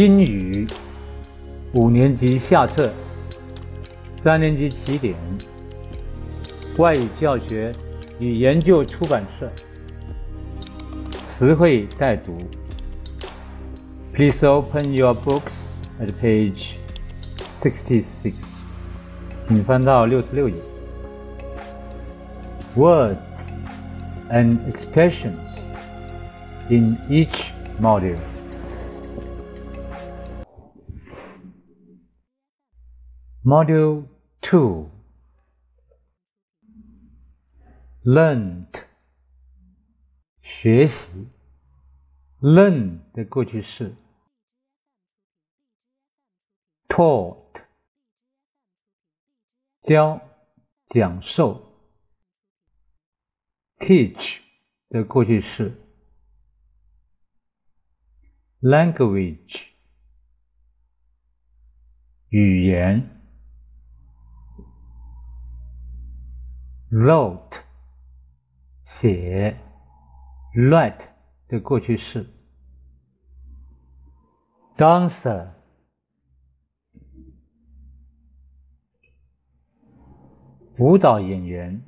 英语五年级下册，三年级起点，外语教学与研究出版社，词汇带读。Please open your books at page sixty-six，请翻到六十六页。Words and expressions in each module. Module Two Learned 学习 Learn 的过去式 Taught 教讲授 Teach 的过去式 Language 语言 wrote 写，write 的过去式，dancer 舞蹈演员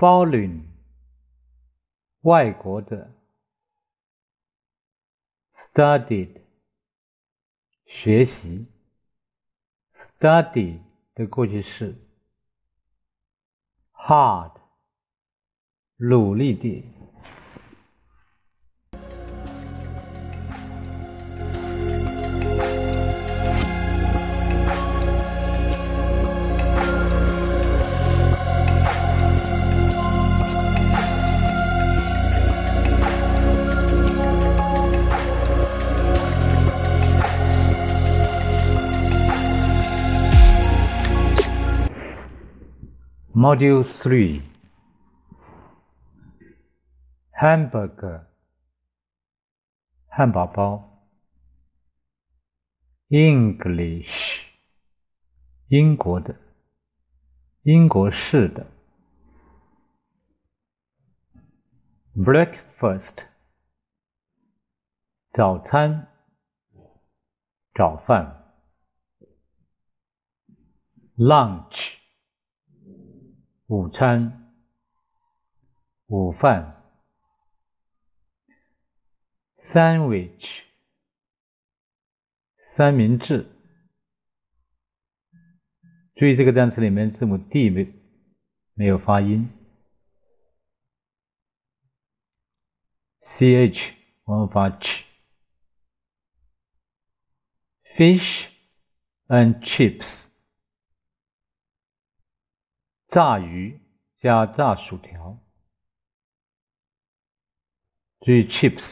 ，foreign 外国的，studied 学习，study 的过去式，hard，努力地。Module 3 Hamburger 汉堡包 English 英国的英国式的 Breakfast 早餐早饭 Lunch 午餐、午饭，sandwich，三明治。注意这个单词里面字母 d 没没有发音，ch 我们发 ch。fish and chips。炸鱼加炸薯条，注意 chips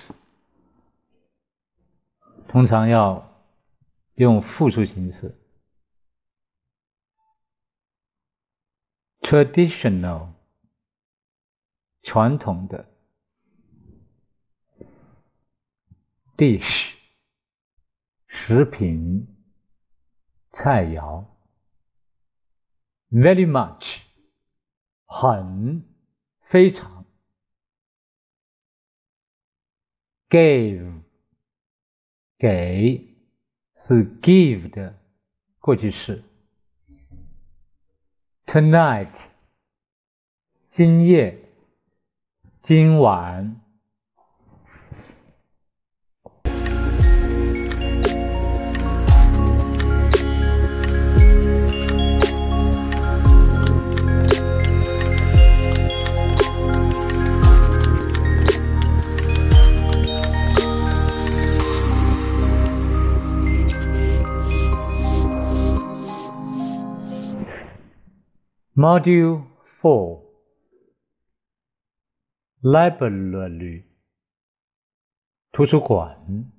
通常要用复数形式。traditional 传统的 dish 食品菜肴 very much 很，非常。gave，给，是 give 的过去式。tonight，今夜，今晚。Module four, Library 图书馆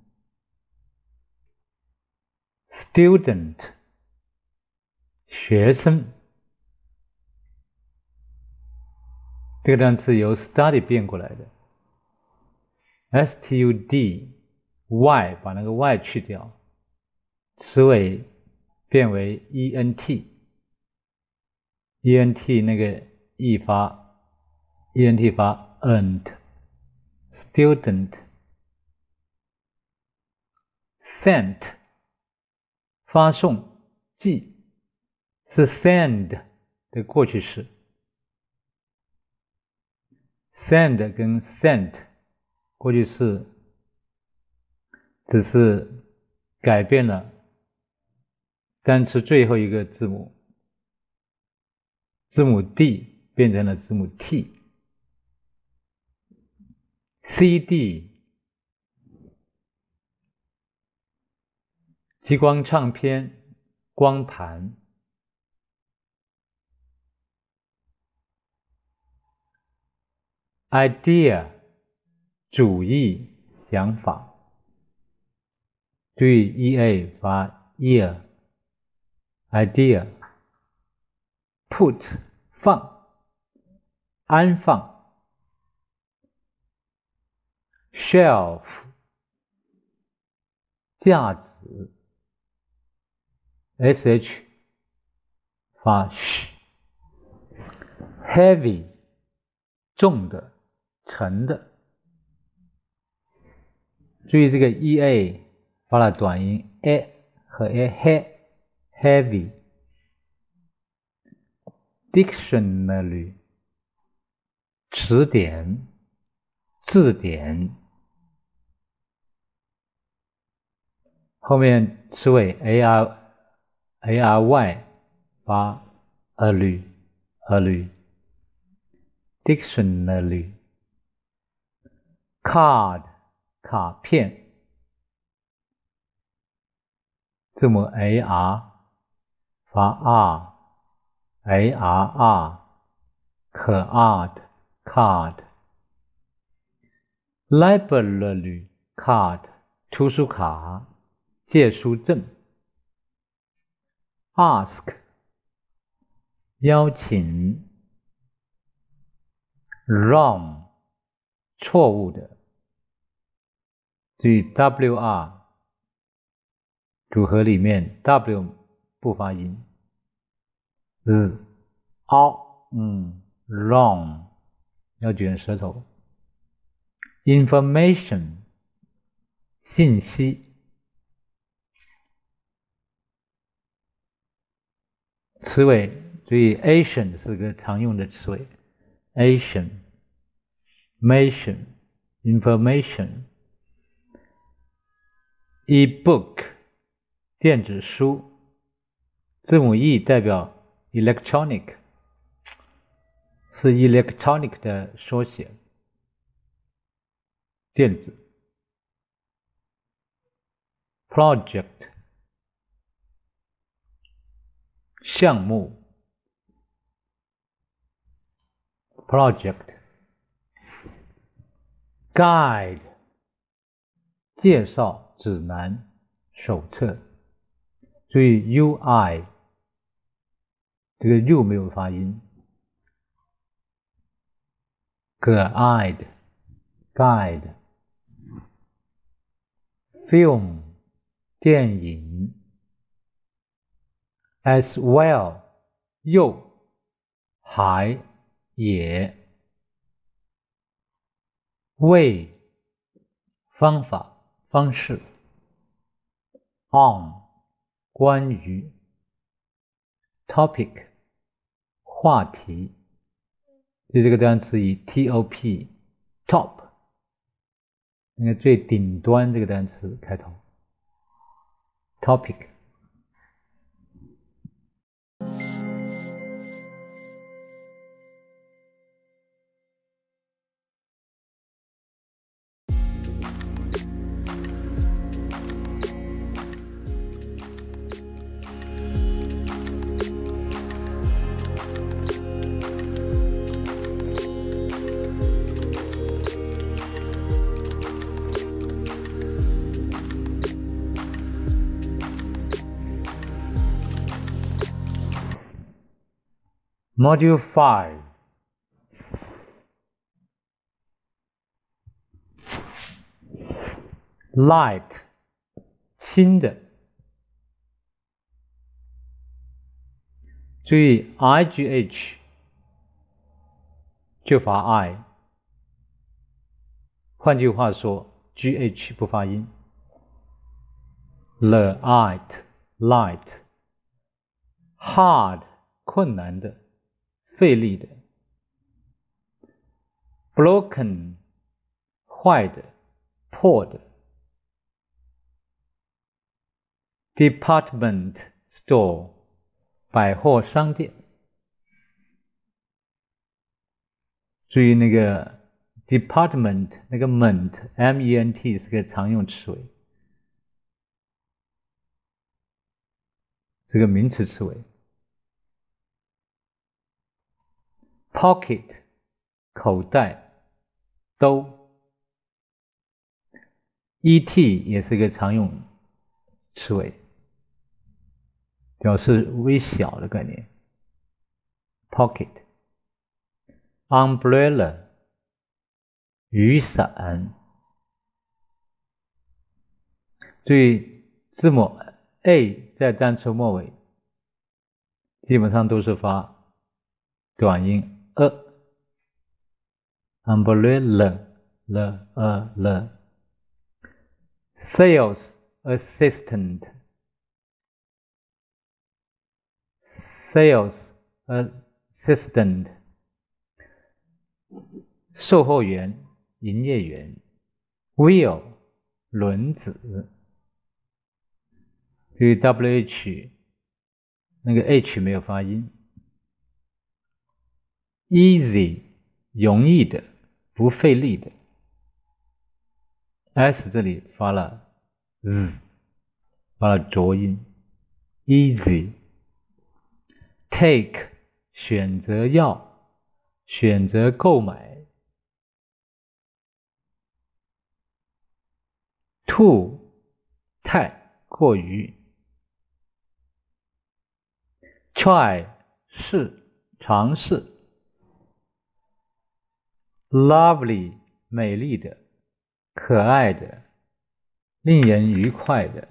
Student 学生这个单词由 study 变过来的，S-T-U-D Y 把那个 Y 去掉，词尾变为 E-N-T。E n t 那个 e 发，e n t 发，and student sent 发送寄是 send 的过去式，send 跟 sent 过去式只是改变了单词最后一个字母，字母 D 变成了字母 T，CD。激光唱片、光盘、idea、主意、想法，对 e a 发 ear，idea、put 放、安放、shelf 架子。sh 发 sh，heavy 重的、沉的。注意这个 ea 发了短音 a 和 a he heavy。Dictionary 词典、字典。后面词尾 ar。a r y 发 a l y a l y dictionary card 卡片字母 a r 发 r a r r 可 art card library card 图书卡借书证。ask 邀请，wrong 错误的，注意 w r 组合里面 w 不发音，z o 嗯，long，要卷舌头，information 信息。词尾注意，Asian 是个常用的词尾，Asian、Mation、Information、E-book 电子书，字母 E 代表 Electronic，是 Electronic 的缩写，电子。Project 项目，project，guide，介绍、指南、手册。注意 ui，这个 u 没有发音。guide，guide，film，电影。as well，又还也 Way, 方法方式 on 关于 topic 话题，就这个单词以 top top 应该最顶端这个单词开头 topic。Module 5 Light 新的，注意 I G H 就发 I，换句话说 G H 不发音。 light，light，hard，困难的， 费力的；broken，坏的，破的；department store，百货商店。注意那个 department 那个 ment m e n t 是个常用词尾，是个名词词尾。Pocket 口袋兜，e t 也是个常用词尾，表示微小的概念。pocket。umbrella 雨伞，注意字母 a 在单词末尾基本上都是发短音 a。umbrella the a the sales assistant sales assistant 售货员、营业员，wheel 轮子，对于 W H 那个 H 没有发音，easy 容易的、不费力的，S 这里发了 z，发了浊音，easy，take 选择要。选择购买，too 太过于，try 试尝试。，lovely 美丽的、可爱的、令人愉快的。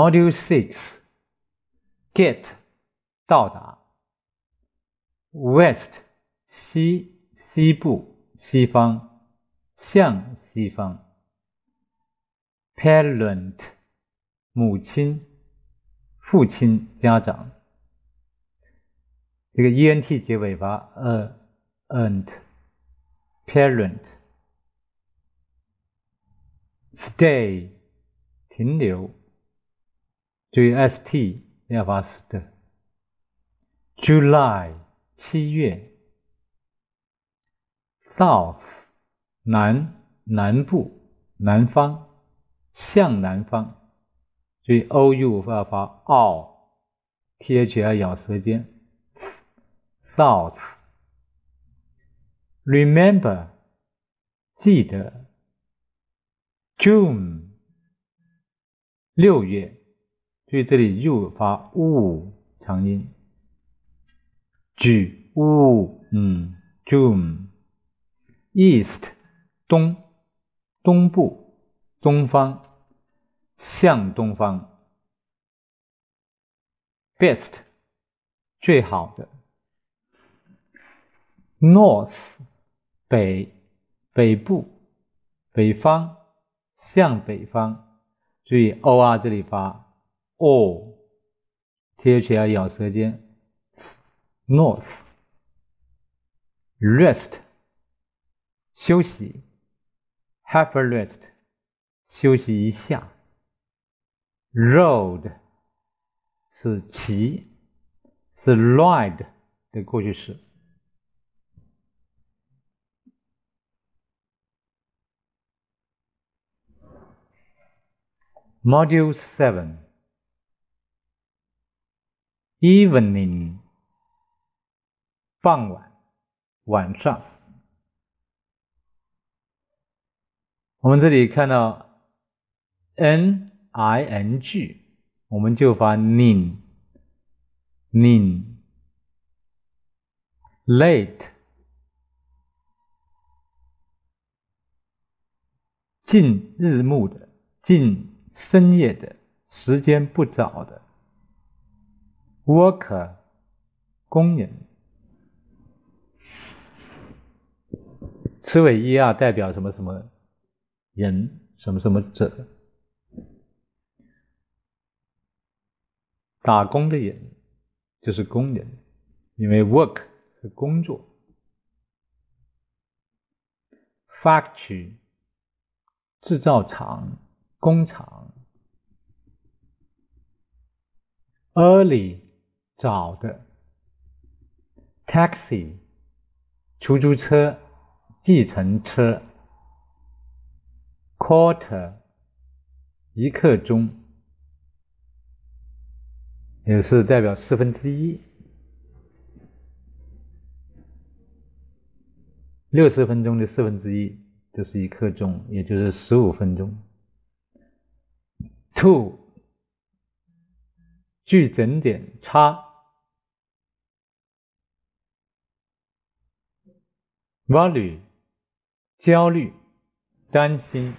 Module Six Get 到达 West 西西部西方向西方 Parent 母亲父亲家长这个 e n t 结尾吧 a a n t parent Stay 停留。注意 st 要发 st。July 七月，South 南南部南方向南方，注意 o u 要发 o，t h 要咬舌尖，South。Remember 记得，June 六月。所以这里又发呜长音，j 呜嗯，June，East 东东部东方。向东方，Best 最好的，North 北北部。北方向北方，注意 or 这里发。哦，th 要咬舌尖。North，rest，休息。Have a rest，休息一下。Road 是骑，是 ride 的过去式。Module Seven。Evening，傍晚，晚上。我们这里看到 n i n g 我们就发 nin，nin，late，近日暮的，近深夜的，时间不早的，worker，工人。词尾 er 代表什么什么人，什么什么者。打工的人就是工人，因为 work 是工作。factory 制造厂、工厂。early 早的。taxi 出租车、计程车。quarter 一刻钟。也是代表四分之一，六十分钟的四分之一就是一刻钟，也就是十五分钟。two，距整点差 value 焦虑担心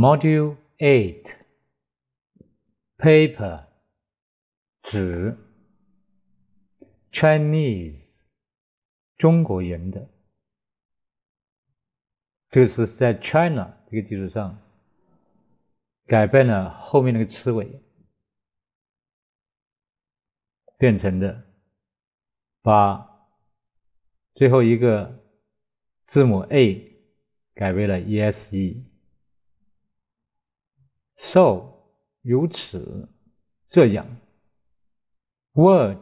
Module Eight. Paper. 纸。Chinese. 中国人的，就是在 China 这个基础上改变了后面那个词尾，变成的，把最后一个字母 A 改为了 ESE。So，如此，这样。Word，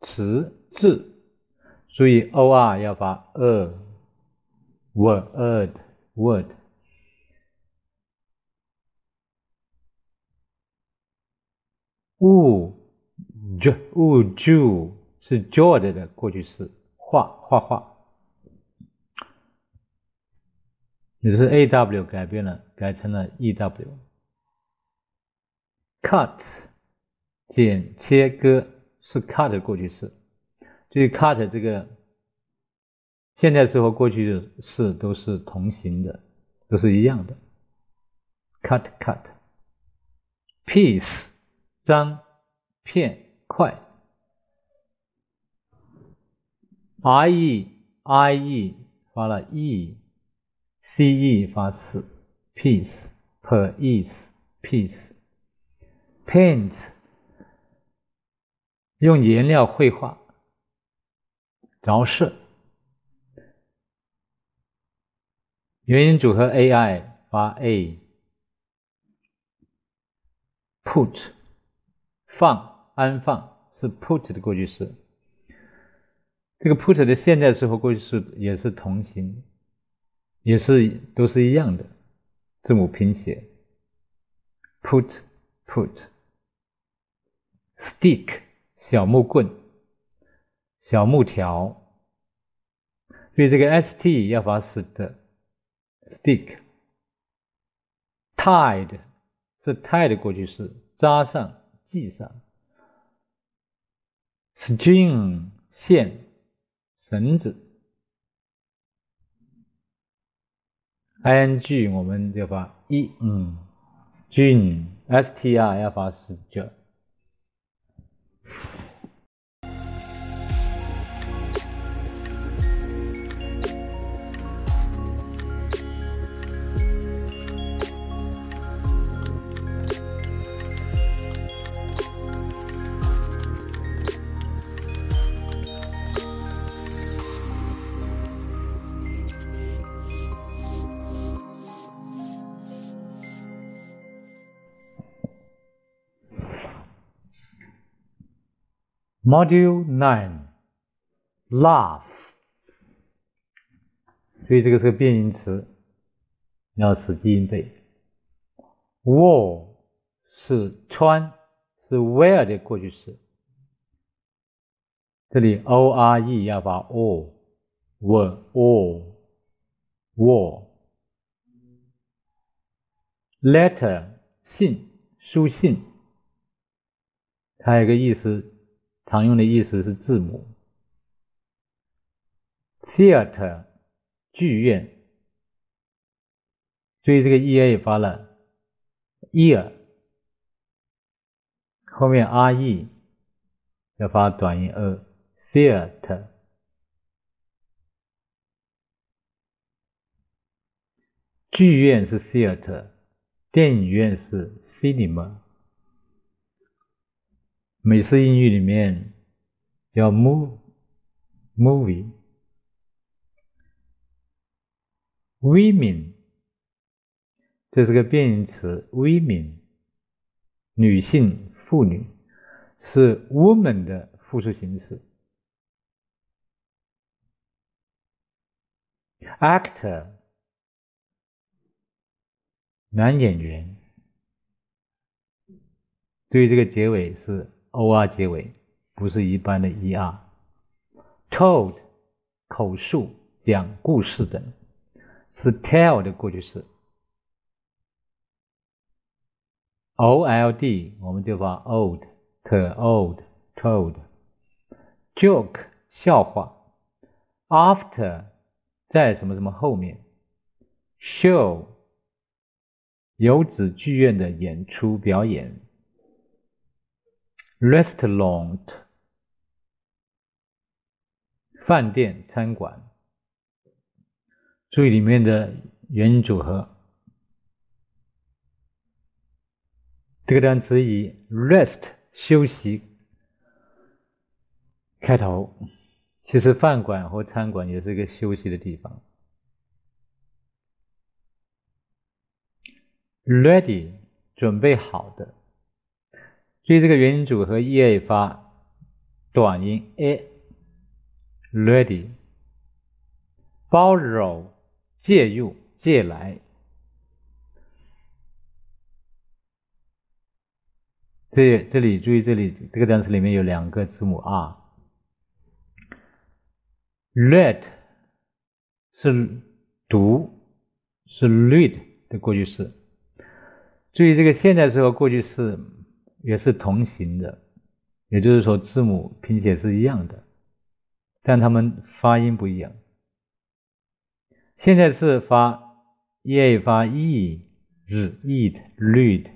词字，所以 or 要发 a。Word，word。Would，would，是 George 的过去式，画画画。也是 a w 改变了，改成了 e w。cut 剪切割是 cut 的过去式，所以 cut 这个现在式和过去式都是同形的，都是一样的。cut cut piece 张片块。i e i e 发了 e。c e 发四，piece per is piece，paint 用颜料绘画，着色，元音组合 a i 发 a，put 放安放是 put 的过去式，这个 put 的现在式和过去式也是同形。也是都是一样的。字母拼写，put put stick 小木棍小木条，所以这个 st 要发死的 stick tied 是 tied 过去式，扎上系上 string 线绳子。I n g 我们就发一，嗯，g e n s t r 要发十九。Module Nine Laugh，所以这个是个变音词，要死记硬背。Wore 是穿，是 wear 的过去式。这里 o r e 要发 o，were o wore。Letter 信，书信，它有个意思。常用的意思是字母。Theater 剧院，所以这个 e a 发了 ear，后面 r e 要发短音 a。Theater 剧院是 theater，电影院是 cinema。美式英语里面叫 move movie women，这是个变音词，women。女性妇女是 woman 的复数形式，actor 男演员，对于这个结尾是。O r 结尾，不是一般的 e r。told 口述、讲故事的，是 tell 的过去式。o l d 我们就发 old，t old told。joke 笑话。after 在什么什么后面。show 有指剧院的演出表演。Restaurant 饭店餐馆，注意里面的元音组合。这个单词以 rest 休息开头，其实饭馆和餐馆也是一个休息的地方。ready 准备好的。注意这个元音组合 e a 发短音 a，ready，包容借入借来，这这里注意这里这个单词里面有两个字母 r，read 是读是 read 的过去式，注意这个现在时和过去式。也是同形的，也就是说字母拼写是一样的，但它们发音不一样。现在是发 e 发 e 日 eat read，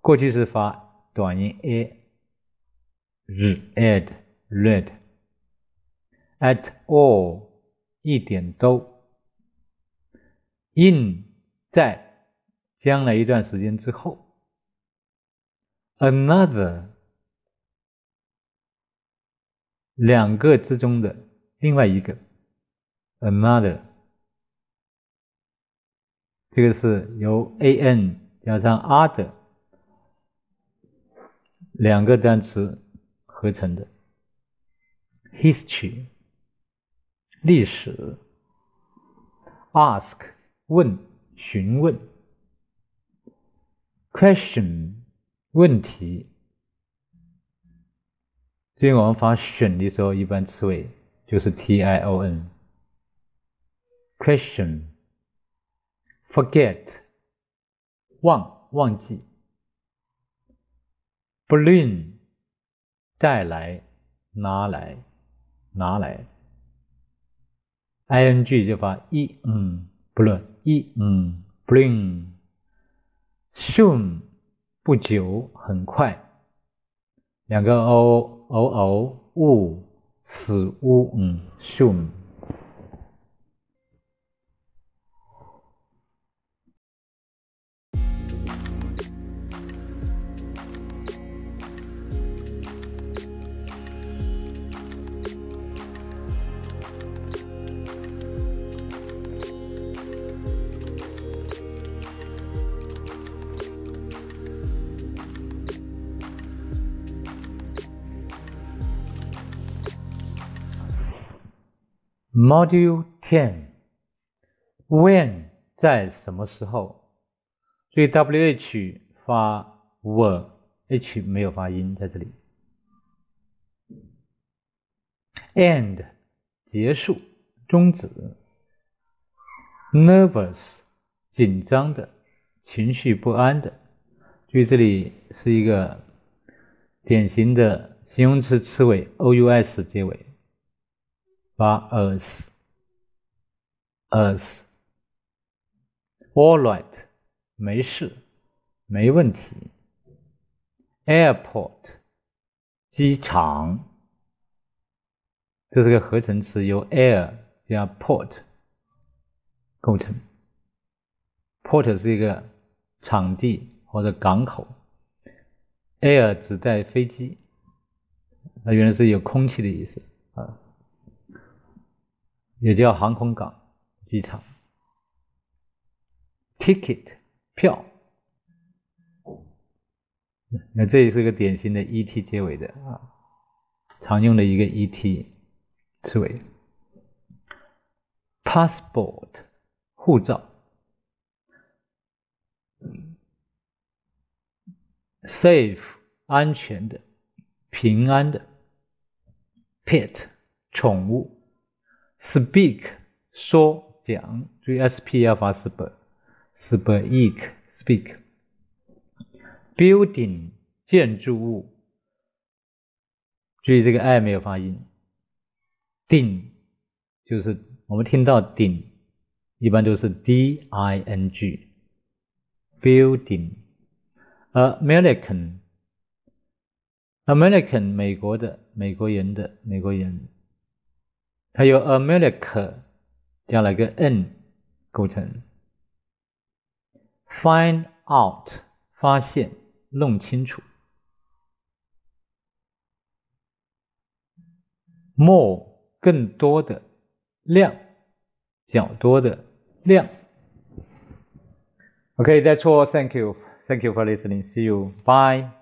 过去是发短音 a 日 add read at all 一点都 in 在将来一段时间之后。Another，两个之中的另外一个，another，这个是由 an 加上 other 两个单词合成的。History，历史。Ask，问，询问。Question。问题，所以我们发选的时候，一般词尾就是 t i o n。question，forget，忘忘记。bring，带来拿来拿来。i n g 就发一嗯，不论一嗯，bring。soon。不久，很快，两个 o o o 物死物嗯 soon。Module Ten When 在什么时候？所以 WH 发 were H 没有发音在这里。End 结束，终止。Nervous 紧张的，情绪不安的。注意这里是一个典型的形容词词尾 OUS 结尾。发 us，us。All right，没事，没问题。Airport，机场。这是个合成词，由 air 加 port 构成。port 是一个场地或者港口，air 指代飞机，它原来是有空气的意思啊，也叫航空港、机场。ticket 票，那这也是个典型的 et 结尾的啊，常用的一个 et。词尾，passport 护照，safe 安全的、平安的，pet 宠物，speak 说讲，注意 sp 要发 sp，speak speak，building 建筑物，注意这个 i 没有发音。顶就是我们听到顶，一般都是 d i n g building。American American 美国的美国人的美国人，它由 America 加了个 n 构成。Find out 发现弄清楚。More 更多的量，较多的量。Okay, that's all. Thank you. Thank you for listening. See you. Bye.